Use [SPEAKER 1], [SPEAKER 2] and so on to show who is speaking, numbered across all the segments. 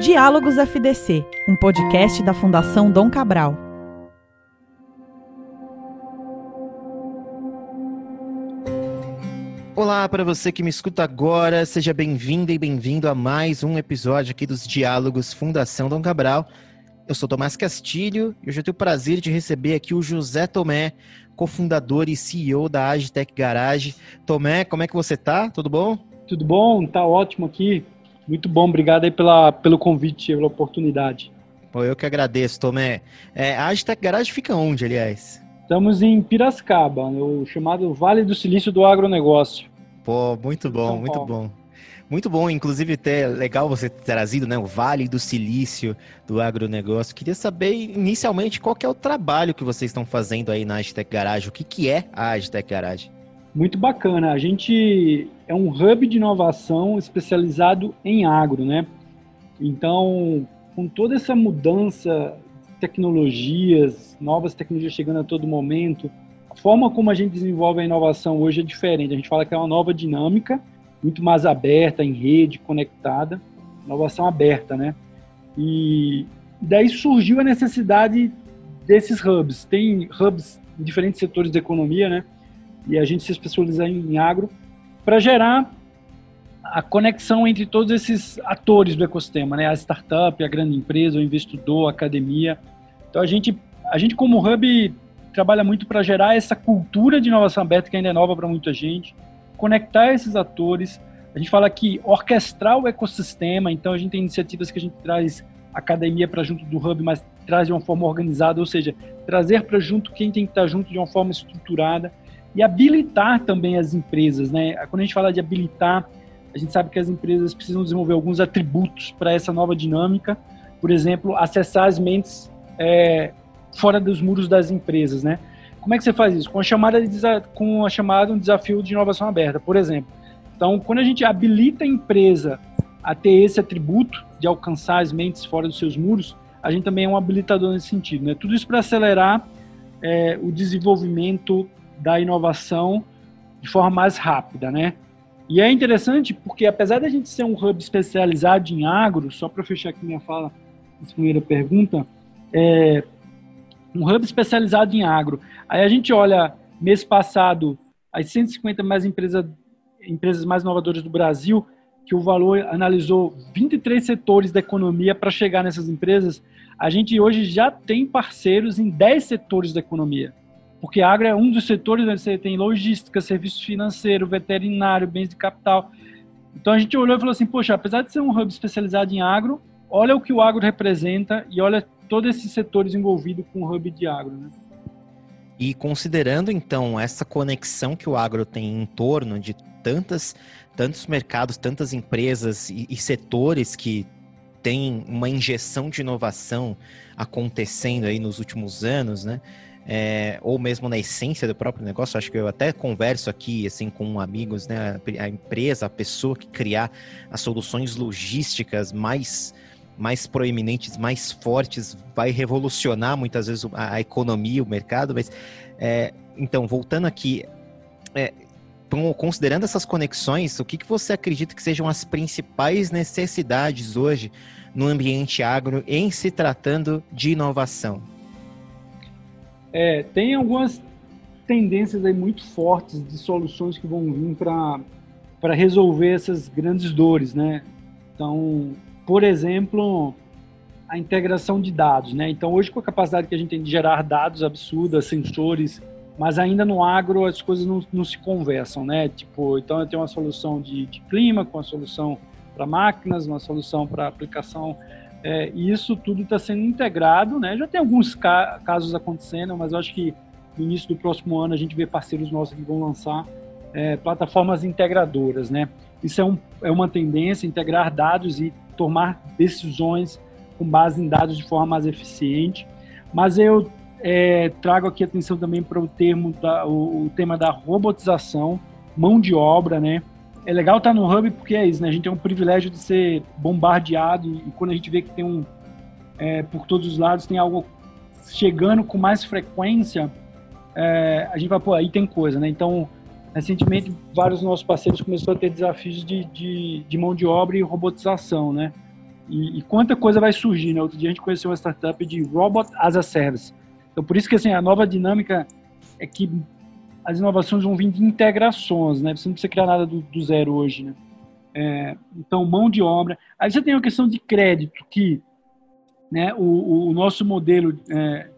[SPEAKER 1] Diálogos FDC, um podcast da Fundação Dom Cabral.
[SPEAKER 2] Olá para você que me escuta agora, seja bem-vinda e bem-vindo a mais um episódio aqui dos Diálogos Fundação Dom Cabral. Eu sou Tomás Castilho e hoje eu tenho o prazer de receber aqui o José Tomé, cofundador e CEO da Agitec Garage. Tomé, como é que você tá? Tudo bom?
[SPEAKER 3] Tudo bom, tá ótimo aqui. Muito bom, obrigado aí pela, pelo convite, pela oportunidade.
[SPEAKER 2] Pô, eu que agradeço, Tomé. É, a Agitec Garage fica onde, aliás?
[SPEAKER 3] Estamos em Piracicaba, no chamado Vale do Silício do Agronegócio.
[SPEAKER 2] Pô, muito bom, muito bom. Muito bom, inclusive legal você ter trazido né, o Vale do Silício do agronegócio. Queria saber inicialmente qual é o trabalho que vocês estão fazendo aí na Agitec Garage. O que, que é a Agitec Garage?
[SPEAKER 3] Muito bacana. A gente é um hub de inovação especializado em agro, né? Então, com toda essa mudança, tecnologias, novas tecnologias chegando a todo momento, a forma como a gente desenvolve a inovação hoje é diferente. A gente fala que é uma nova dinâmica, muito mais aberta, em rede, conectada, inovação aberta, né? E daí surgiu a necessidade desses hubs. Tem hubs em diferentes setores da economia, né? E a gente se especializa em agro para gerar a conexão entre todos esses atores do ecossistema, né? A startup, a grande empresa, o investidor, a academia. Então a gente, a gente como hub trabalha muito para gerar essa cultura de inovação aberta que ainda é nova para muita gente, conectar esses atores. A gente fala que orquestrar o ecossistema, então a gente tem iniciativas que a gente traz academia para junto do hub, mas traz de uma forma organizada, ou seja, trazer para junto quem tem que estar junto de uma forma estruturada e habilitar também as empresas, né? Quando a gente fala de habilitar, a gente sabe que as empresas precisam desenvolver alguns atributos para essa nova dinâmica, por exemplo, acessar as mentes é, fora dos muros das empresas, né? Como é que você faz isso? Com a chamada de, com a chamada um desafio de inovação aberta, por exemplo. Então, quando a gente habilita a empresa a ter esse atributo de alcançar as mentes fora dos seus muros, a gente também é um habilitador nesse sentido, né? Tudo isso para acelerar é, o desenvolvimento da inovação de forma mais rápida, né? E é interessante porque, apesar da gente ser um hub especializado em agro, só para fechar aqui minha fala, essa primeira pergunta, é um hub especializado em agro. Aí a gente olha, mês passado, as 150 mais empresas, empresas mais inovadoras do Brasil, que o Valor analisou 23 setores da economia para chegar nessas empresas, a gente hoje já tem parceiros em 10 setores da economia porque a agro é um dos setores, né? você tem logística, serviço financeiro, veterinário, bens de capital. Então a gente olhou e falou assim, poxa, apesar de ser um hub especializado em agro, olha o que o agro representa e olha todos esses setores envolvidos com o hub de agro. Né?
[SPEAKER 2] E considerando então essa conexão que o agro tem em torno de tantas, tantos mercados, tantas empresas e, e setores que têm uma injeção de inovação acontecendo aí nos últimos anos, né? É, ou mesmo na essência do próprio negócio. Acho que eu até converso aqui assim com amigos, né? A empresa, a pessoa que criar as soluções logísticas mais mais proeminentes, mais fortes, vai revolucionar muitas vezes a, a economia, o mercado. Mas é, então, voltando aqui, é, considerando essas conexões, o que, que você acredita que sejam as principais necessidades hoje no ambiente agro em se tratando de inovação?
[SPEAKER 3] É, tem algumas tendências aí muito fortes de soluções que vão vir para resolver essas grandes dores, né? Então, por exemplo, a integração de dados, né? Então, hoje com a capacidade que a gente tem de gerar dados absurdas, sensores, mas ainda no agro as coisas não, não se conversam, né? Tipo, então eu tenho uma solução de, de clima, com uma solução para máquinas, uma solução para aplicação é, e isso tudo está sendo integrado, né? Já tem alguns ca casos acontecendo, mas eu acho que no início do próximo ano a gente vê parceiros nossos que vão lançar é, plataformas integradoras, né? Isso é, um, é uma tendência, integrar dados e tomar decisões com base em dados de forma mais eficiente. Mas eu é, trago aqui atenção também para o termo da, o, o tema da robotização, mão de obra, né? É legal estar no hub porque é isso, né? A gente tem um privilégio de ser bombardeado e, quando a gente vê que tem um é, por todos os lados tem algo chegando com mais frequência, é, a gente vai pô, aí tem coisa, né? Então recentemente vários nossos parceiros começaram a ter desafios de, de, de, mão de obra e robotização, né? E, e, quanta coisa vai surgir, né? Outro dia a gente conheceu uma startup de Robot as a Service. Então, por isso que assim, a nova dinâmica é que as inovações vão vir de integrações, né? Você não precisa criar nada do, do zero hoje, né? É, então, mão de obra. Aí você tem a questão de crédito, que né, o, o nosso modelo é,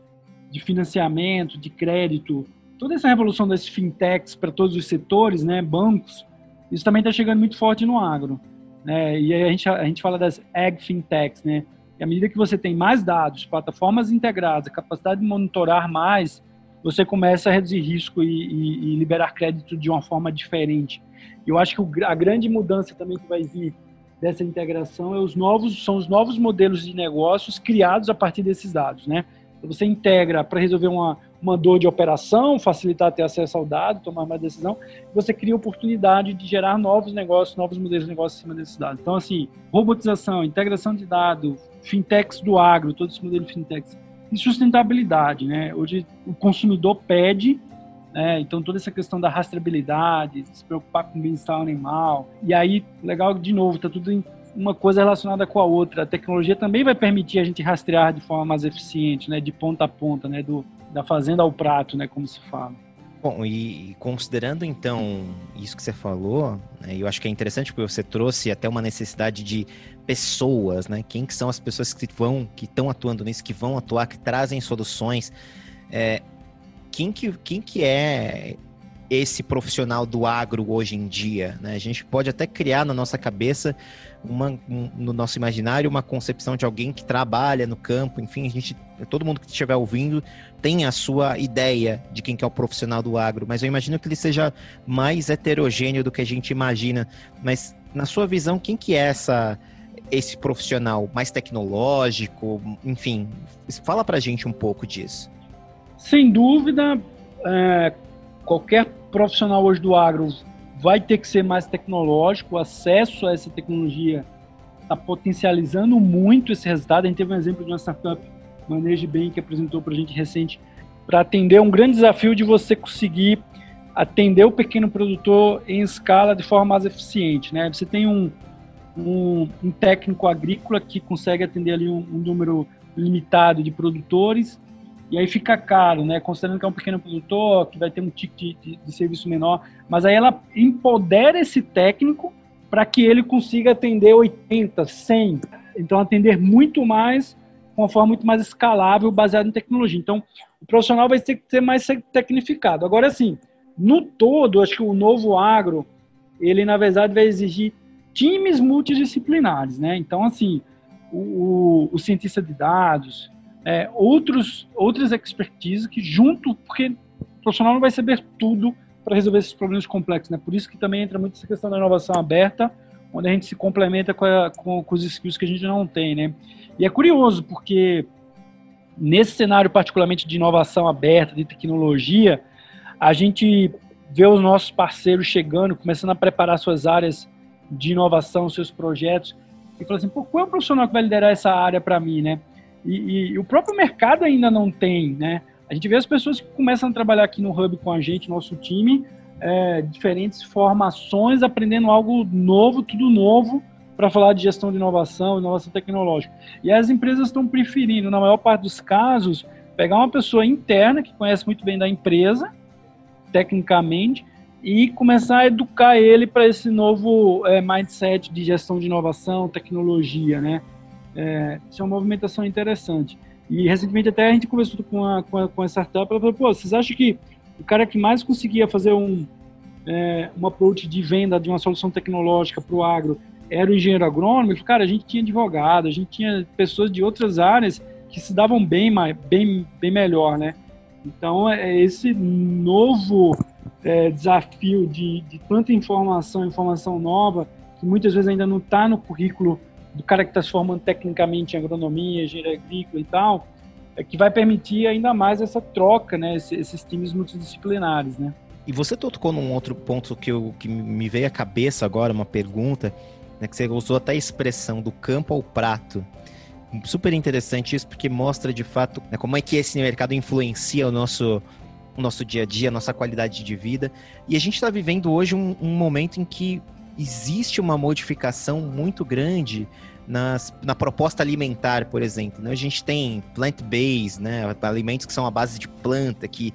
[SPEAKER 3] de financiamento, de crédito, toda essa revolução das fintechs para todos os setores, né, bancos, isso também está chegando muito forte no agro. Né? E aí a gente, a gente fala das ag fintechs, né? E à medida que você tem mais dados, plataformas integradas, capacidade de monitorar mais, você começa a reduzir risco e, e, e liberar crédito de uma forma diferente. Eu acho que o, a grande mudança também que vai vir dessa integração é os novos, são os novos modelos de negócios criados a partir desses dados, né? Então, você integra para resolver uma, uma dor de operação, facilitar ter acesso ao dado, tomar mais decisão, você cria oportunidade de gerar novos negócios, novos modelos de negócio em cima desses dados. Então, assim, robotização, integração de dados, fintechs do agro, todos esses modelos de fintechs, e sustentabilidade, né? Hoje o consumidor pede, né? então toda essa questão da rastreabilidade, se preocupar com o bem-estar animal, e aí, legal, de novo, está tudo em uma coisa relacionada com a outra. A tecnologia também vai permitir a gente rastrear de forma mais eficiente, né, de ponta a ponta, né, do, da fazenda ao prato, né, como se fala.
[SPEAKER 2] Bom, e considerando então isso que você falou, né, eu acho que é interessante porque você trouxe até uma necessidade de pessoas, né? Quem que são as pessoas que vão, que estão atuando nisso, que vão atuar, que trazem soluções? É, quem que, quem que é esse profissional do agro hoje em dia? Né? A gente pode até criar na nossa cabeça uma, um, no nosso imaginário uma concepção de alguém que trabalha no campo, enfim, a gente, todo mundo que estiver ouvindo tem a sua ideia de quem que é o profissional do agro, mas eu imagino que ele seja mais heterogêneo do que a gente imagina. Mas na sua visão, quem que é essa esse profissional mais tecnológico, enfim, fala pra gente um pouco disso.
[SPEAKER 3] Sem dúvida, é, qualquer profissional hoje do agro vai ter que ser mais tecnológico, o acesso a essa tecnologia está potencializando muito esse resultado. A gente teve um exemplo de uma startup, Maneje Bem, que apresentou para a gente recente, para atender um grande desafio de você conseguir atender o pequeno produtor em escala de forma mais eficiente. Né? Você tem um, um, um técnico agrícola que consegue atender ali um, um número limitado de produtores e aí fica caro, né? Considerando que é um pequeno produtor, que vai ter um ticket de, de, de serviço menor, mas aí ela empodera esse técnico para que ele consiga atender 80, 100, então atender muito mais, com uma forma muito mais escalável, baseada em tecnologia. Então, o profissional vai ter que ser mais tecnificado. Agora, assim, no todo, acho que o novo agro, ele na verdade vai exigir times multidisciplinares, né? Então, assim, o, o, o cientista de dados, é, outros, outras expertises que junto, porque o profissional não vai saber tudo para resolver esses problemas complexos, né? Por isso que também entra muito essa questão da inovação aberta, onde a gente se complementa com, a, com, com os skills que a gente não tem, né? E é curioso, porque nesse cenário particularmente de inovação aberta, de tecnologia, a gente vê os nossos parceiros chegando, começando a preparar suas áreas de inovação, seus projetos, e fala assim, pô, qual é o profissional que vai liderar essa área para mim, né? E, e, o próprio mercado ainda não tem, né? A gente vê as pessoas que começam a trabalhar aqui no Hub com a gente, nosso time, é, diferentes formações, aprendendo algo novo, tudo novo, para falar de gestão de inovação, inovação tecnológica. E as empresas estão preferindo, na maior parte dos casos, pegar uma pessoa interna que conhece muito bem da empresa, tecnicamente, e começar a educar ele para esse novo é, mindset de gestão de inovação, tecnologia, né? É, isso é uma movimentação interessante. E recentemente até a gente conversou com a, com a, com a startup, ela falou, pô, vocês acham que o cara que mais conseguia fazer um, é, approach de venda de uma solução tecnológica para o agro era o engenheiro agrônomo? Falei, cara, a gente tinha advogado, a gente tinha pessoas de outras áreas que se davam bem, bem, bem melhor, né? Então, é, é esse novo é, desafio de, de tanta informação, informação nova, que muitas vezes ainda não está no currículo do cara que está se formando tecnicamente em agronomia, engenharia agrícola e tal, é que vai permitir ainda mais essa troca, né, esses, times multidisciplinares, né.
[SPEAKER 2] E você tocou num outro ponto que, eu, que me veio à cabeça agora, uma pergunta, né, que você usou até a expressão do campo ao prato. Super interessante isso, porque mostra de fato né, como é que esse mercado influencia o nosso, o nosso dia a dia, a nossa qualidade de vida. E a gente está vivendo hoje um, um momento em que existe uma modificação muito grande nas, na proposta alimentar, por exemplo. Né? A gente tem plant-based, né? alimentos que são a base de planta, que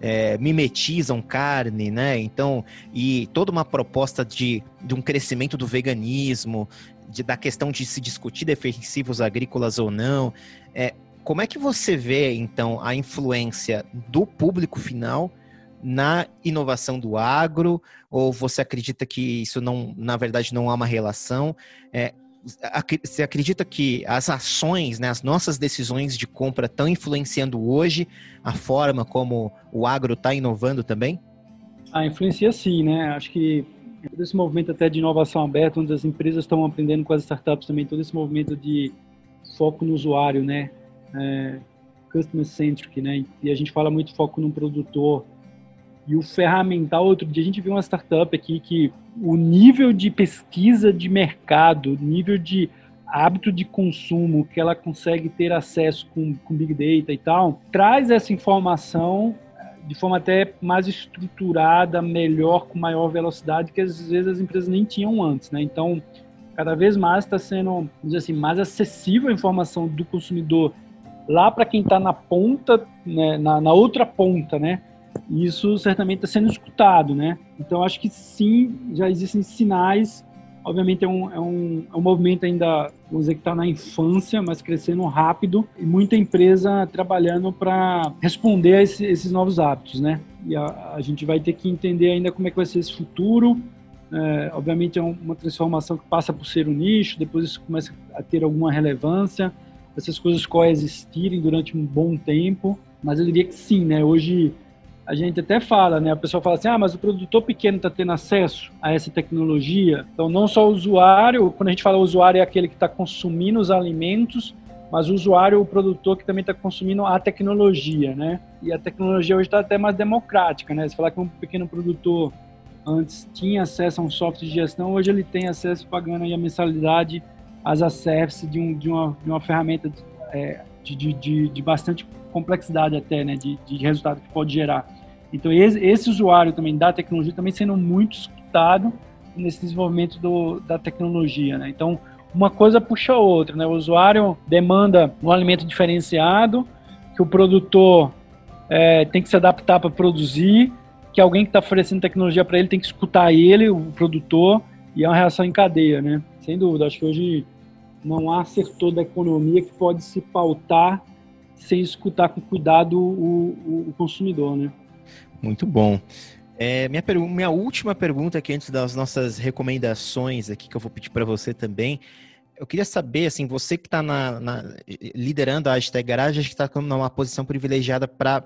[SPEAKER 2] é, mimetizam carne, né? Então, e toda uma proposta de, de um crescimento do veganismo, de, da questão de se discutir defensivos agrícolas ou não. É, como é que você vê, então, a influência do público final na inovação do agro? Ou você acredita que isso não, na verdade, não há uma relação? É, você acredita que as ações, né, as nossas decisões de compra estão influenciando hoje a forma como o agro está inovando também?
[SPEAKER 3] Ah, influencia sim, né? Acho que todo esse movimento até de inovação aberta, onde as empresas estão aprendendo com as startups também, todo esse movimento de foco no usuário, né? É, customer centric, né? E a gente fala muito foco no produtor, e o ferramental, outro dia a gente viu uma startup aqui que o nível de pesquisa de mercado, nível de hábito de consumo que ela consegue ter acesso com, com Big Data e tal, traz essa informação de forma até mais estruturada, melhor, com maior velocidade, que às vezes as empresas nem tinham antes, né? Então, cada vez mais está sendo, dizer assim, mais acessível a informação do consumidor lá para quem está na ponta, né, na, na outra ponta, né? Isso certamente está sendo escutado, né? Então, acho que sim, já existem sinais. Obviamente, é um, é um, é um movimento ainda, vamos dizer, que está na infância, mas crescendo rápido e muita empresa trabalhando para responder a esse, esses novos hábitos, né? E a, a, gente vai ter que entender ainda como é que vai ser esse futuro. É, obviamente, é uma transformação que passa por ser um nicho, depois isso começa a ter alguma relevância, essas coisas coexistirem durante um bom tempo, mas eu diria que sim, né? Hoje a gente até fala, né? A pessoa fala assim, ah, mas o produtor pequeno está tendo acesso a essa tecnologia. Então, não só o usuário, quando a gente fala usuário, é aquele que está consumindo os alimentos, mas o usuário, o produtor que também está consumindo a tecnologia, né? E a tecnologia hoje está até mais democrática, né? Se falar que um pequeno produtor antes tinha acesso a um software de gestão, hoje ele tem acesso pagando aí a mensalidade, as a de, um, de, uma, de uma ferramenta é, de, de, de, bastante complexidade até, né, de, de resultado que pode gerar. Então, esse, esse, usuário também da tecnologia também sendo muito escutado nesse desenvolvimento do, da tecnologia, né? Então, uma coisa puxa a outra, né? O usuário demanda um alimento diferenciado, que o produtor é, tem que se adaptar para produzir, que alguém que está oferecendo tecnologia para ele tem que escutar ele, o produtor, e é uma reação em cadeia, né? Sem dúvida, acho que hoje não há setor da economia que pode se pautar sem escutar com cuidado o, o, o consumidor, né?
[SPEAKER 2] Muito bom. É, minha, minha última pergunta aqui antes das nossas recomendações aqui que eu vou pedir para você também. Eu queria saber, assim, você que está liderando a hashtag Garage, acho que está numa posição privilegiada para,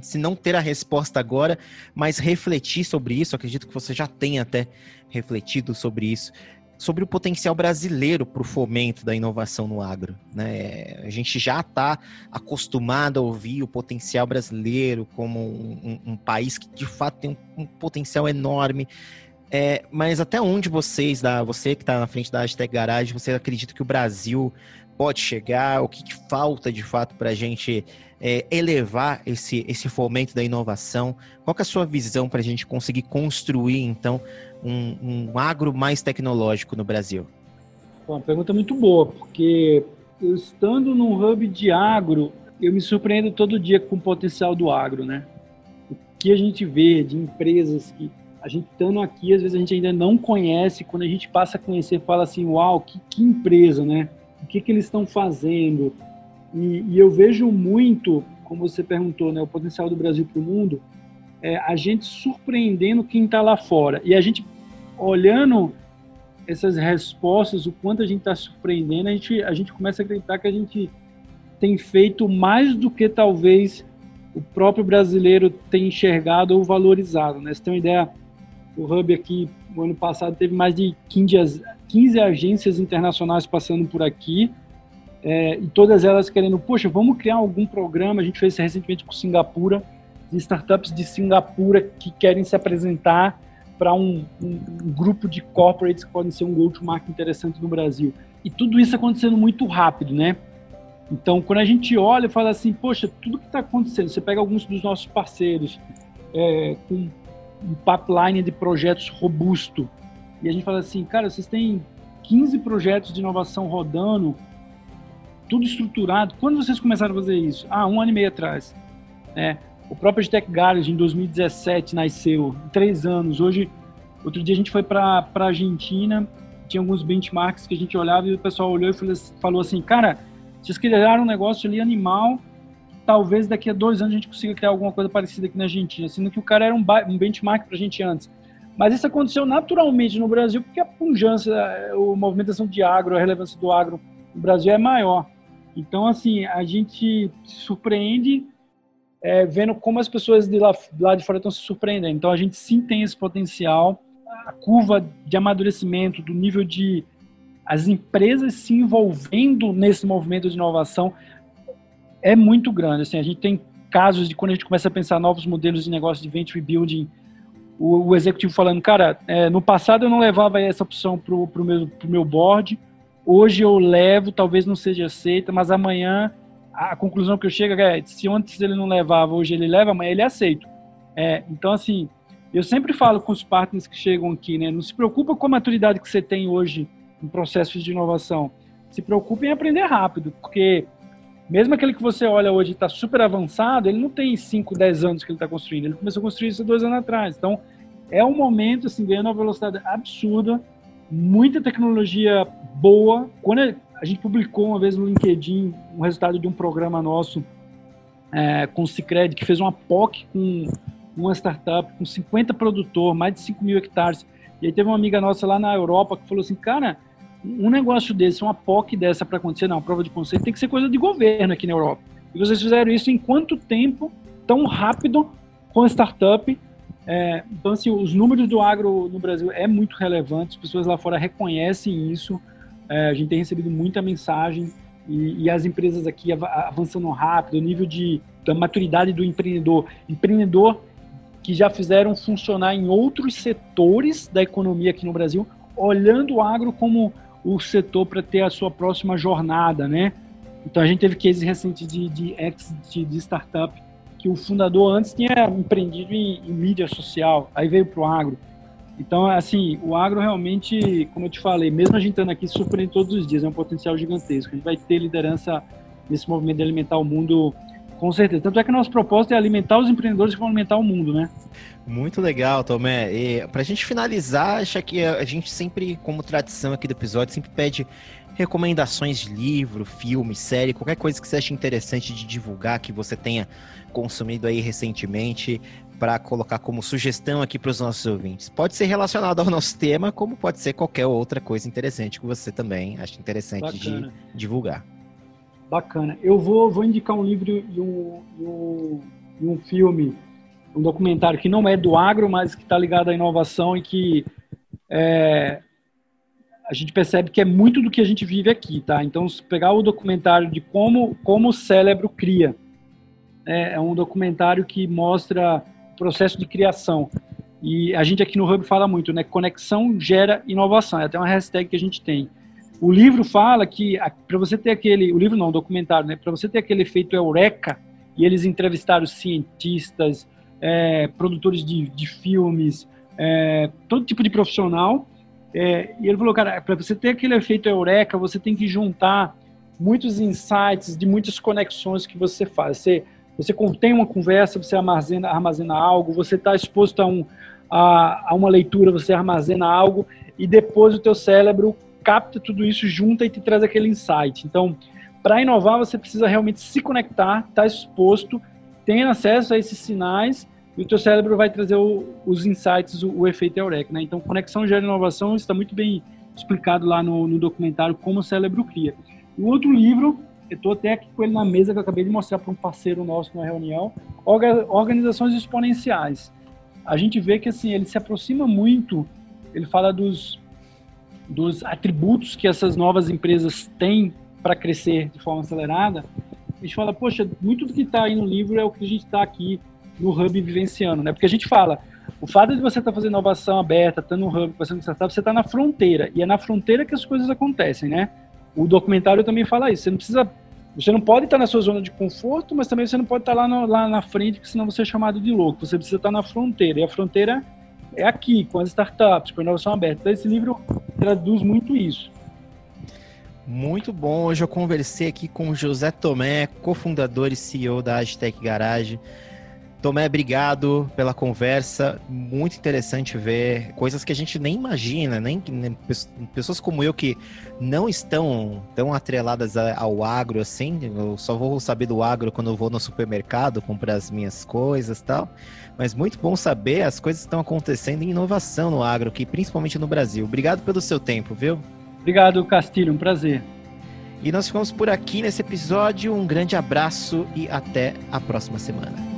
[SPEAKER 2] se não ter a resposta agora, mas refletir sobre isso. Acredito que você já tenha até refletido sobre isso sobre o potencial brasileiro para o fomento da inovação no agro. Né? A gente já está acostumado a ouvir o potencial brasileiro como um, um, um país que de fato tem um, um potencial enorme. É, mas até onde vocês, da, você que está na frente da hashtag Garage, você acredita que o Brasil pode chegar? O que, que falta de fato para a gente é, elevar esse, esse fomento da inovação? Qual é a sua visão para a gente conseguir construir, então, um, um agro mais tecnológico no Brasil?
[SPEAKER 3] Uma pergunta muito boa, porque eu estando num hub de agro, eu me surpreendo todo dia com o potencial do agro, né? O que a gente vê de empresas que a gente estando aqui, às vezes a gente ainda não conhece, quando a gente passa a conhecer, fala assim, uau, que, que empresa, né? O que, que eles estão fazendo? E, e, eu vejo muito, como você perguntou, né, o potencial do Brasil para o mundo, é, a gente surpreendendo quem está lá fora. E a gente olhando essas respostas, o quanto a gente está surpreendendo, a gente, a gente começa a acreditar que a gente tem feito mais do que talvez o próprio brasileiro tem enxergado ou valorizado. Né? Você tem uma ideia, o Hub aqui, no ano passado, teve mais de 15, 15 agências internacionais passando por aqui, é, e todas elas querendo, poxa, vamos criar algum programa. A gente fez isso recentemente com Singapura, de startups de Singapura que querem se apresentar para um, um, um, grupo de corporates que podem ser um go-to-market interessante no Brasil. E tudo isso acontecendo muito rápido, né? Então, quando a gente olha e fala assim, poxa, tudo que está acontecendo, você pega alguns dos nossos parceiros é, com um pipeline de projetos robusto, e a gente fala assim, cara, vocês têm 15 projetos de inovação rodando, tudo estruturado. Quando vocês começaram a fazer isso? Ah, um ano e meio atrás. É, o próprio Tech Garage em 2017 nasceu, três anos. Hoje, outro dia a gente foi para a Argentina, tinha alguns benchmarks que a gente olhava e o pessoal olhou e falou assim, cara, vocês criaram um negócio ali animal, talvez daqui a dois anos a gente consiga criar alguma coisa parecida aqui na Argentina, sendo que o cara era um, um benchmark para a gente antes. Mas isso aconteceu naturalmente no Brasil, porque a pujança, a movimentação de agro, a relevância do agro no Brasil é maior. Então, assim, a gente se surpreende é, vendo como as pessoas de lá, lá de fora estão se surpreendendo. Então, a gente sim tem esse potencial. A curva de amadurecimento, do nível de as empresas se envolvendo nesse movimento de inovação é muito grande. Assim, a gente tem casos de quando a gente começa a pensar novos modelos de negócio de venture building, o, o executivo falando, cara, é, no passado eu não levava essa opção para o meu, pro meu board, hoje eu levo, talvez não seja aceita, mas amanhã a conclusão que eu chego é se antes ele não levava, hoje ele leva, amanhã ele aceita. É, então, assim, eu sempre falo com os partners que chegam aqui, né? Não se preocupa com a maturidade que você tem hoje em processos de inovação. Se preocupe em aprender rápido, porque mesmo aquele que você olha hoje está super avançado, ele não tem 5, 10 anos que ele está construindo. Ele começou a construir isso dois anos atrás. Então, é um momento, assim, ganhando uma velocidade absurda, muita tecnologia boa. Quando a gente publicou uma vez no LinkedIn um resultado de um programa nosso é, com o Cicred, que fez uma POC com uma startup com 50 produtores, mais de 5 mil hectares. E aí teve uma amiga nossa lá na Europa que falou assim, cara, um negócio desse, uma POC dessa para acontecer, não, prova de conceito, tem que ser coisa de governo aqui na Europa. E vocês fizeram isso em quanto tempo, tão rápido, com a startup? É, então, assim, os números do agro no Brasil é muito relevante, as pessoas lá fora reconhecem isso, é, a gente tem recebido muita mensagem e, e, as empresas aqui avançando rápido, o nível de, da maturidade do empreendedor. Empreendedor que já fizeram funcionar em outros setores da economia aqui no Brasil, olhando o agro como o setor para ter a sua próxima jornada, né? Então a gente teve cases recentes de, de exit de startup que o fundador antes tinha empreendido em, em mídia social, aí veio para o agro. Então, assim, o agro realmente, como eu te falei, mesmo a gente estando aqui, surpreende todos os dias, é um potencial gigantesco. A gente vai ter liderança nesse movimento de alimentar o mundo com certeza. Tanto é que nosso propósito é alimentar os empreendedores que vão alimentar o mundo, né?
[SPEAKER 2] Muito legal, Tomé. E pra gente finalizar, acho que a gente sempre, como tradição aqui do episódio, sempre pede recomendações de livro, filme, série, qualquer coisa que você ache interessante de divulgar, que você tenha consumido aí recentemente, para colocar como sugestão aqui para os nossos ouvintes. Pode ser relacionado ao nosso tema, como pode ser qualquer outra coisa interessante que você também acha interessante Bacana. de divulgar.
[SPEAKER 3] Bacana. Eu vou, vou indicar um livro e um, um, um filme, um documentário que não é do agro, mas que está ligado à inovação e que é, a gente percebe que é muito do que a gente vive aqui, tá? Então, se pegar o documentário de como, como o cérebro cria, é, é um documentário que mostra o processo de criação. E a gente aqui no Hub fala muito, né? Conexão gera inovação. É até uma hashtag que a gente tem. O livro fala que para você ter aquele, o livro não, o documentário, né? Para você ter aquele efeito eureka e eles entrevistaram cientistas, é, produtores de, de filmes, é, todo tipo de profissional. É, e ele falou, cara, para você ter aquele efeito eureka, você tem que juntar muitos insights de muitas conexões que você faz. Você, você tem uma conversa, você armazena, armazena algo, você está exposto a, um, a, a uma leitura, você armazena algo, e depois o teu cérebro capta tudo isso, junta e te traz aquele insight. Então, para inovar, você precisa realmente se conectar, estar tá exposto, ter acesso a esses sinais e o teu cérebro vai trazer o, os insights, o, o, efeito Eureka. Né? Então, conexão gera inovação, está muito bem explicado lá no, no documentário como o cérebro cria. O outro livro, eu estou até aqui com ele na mesa que eu acabei de mostrar para um parceiro nosso na reunião, Organizações Exponenciais. A gente vê que assim ele se aproxima muito, ele fala dos dos atributos que essas novas empresas têm para crescer de forma acelerada, a gente fala, poxa, muito do que está aí no livro é o que a gente está aqui no Hub vivenciando, né? Porque a gente fala, o fato de você estar tá fazendo inovação aberta, estando no Hub, fazendo startup, você está na fronteira, e é na fronteira que as coisas acontecem, né? O documentário também fala isso, você não precisa, você não pode estar tá na sua zona de conforto, mas também você não pode estar tá lá, lá na frente, porque senão você é chamado de louco, você precisa estar na fronteira, e a fronteira é aqui, com as startups, com a inovação aberta. Então, esse livro traduz muito isso.
[SPEAKER 2] Muito bom. Hoje eu conversei aqui com José Tomé, cofundador e CEO da Agitec Garage. Tomé, obrigado pela conversa. Muito interessante ver coisas que a gente nem imagina, nem, nem pessoas como eu que não estão tão atreladas ao agro assim. Eu só vou saber do agro quando eu vou no supermercado comprar as minhas coisas, tal. Mas muito bom saber as coisas que estão acontecendo em inovação no agro, aqui, principalmente no Brasil. Obrigado pelo seu tempo, viu?
[SPEAKER 3] Obrigado, Castilho, um prazer.
[SPEAKER 2] E nós ficamos por aqui nesse episódio. Um grande abraço e até a próxima semana.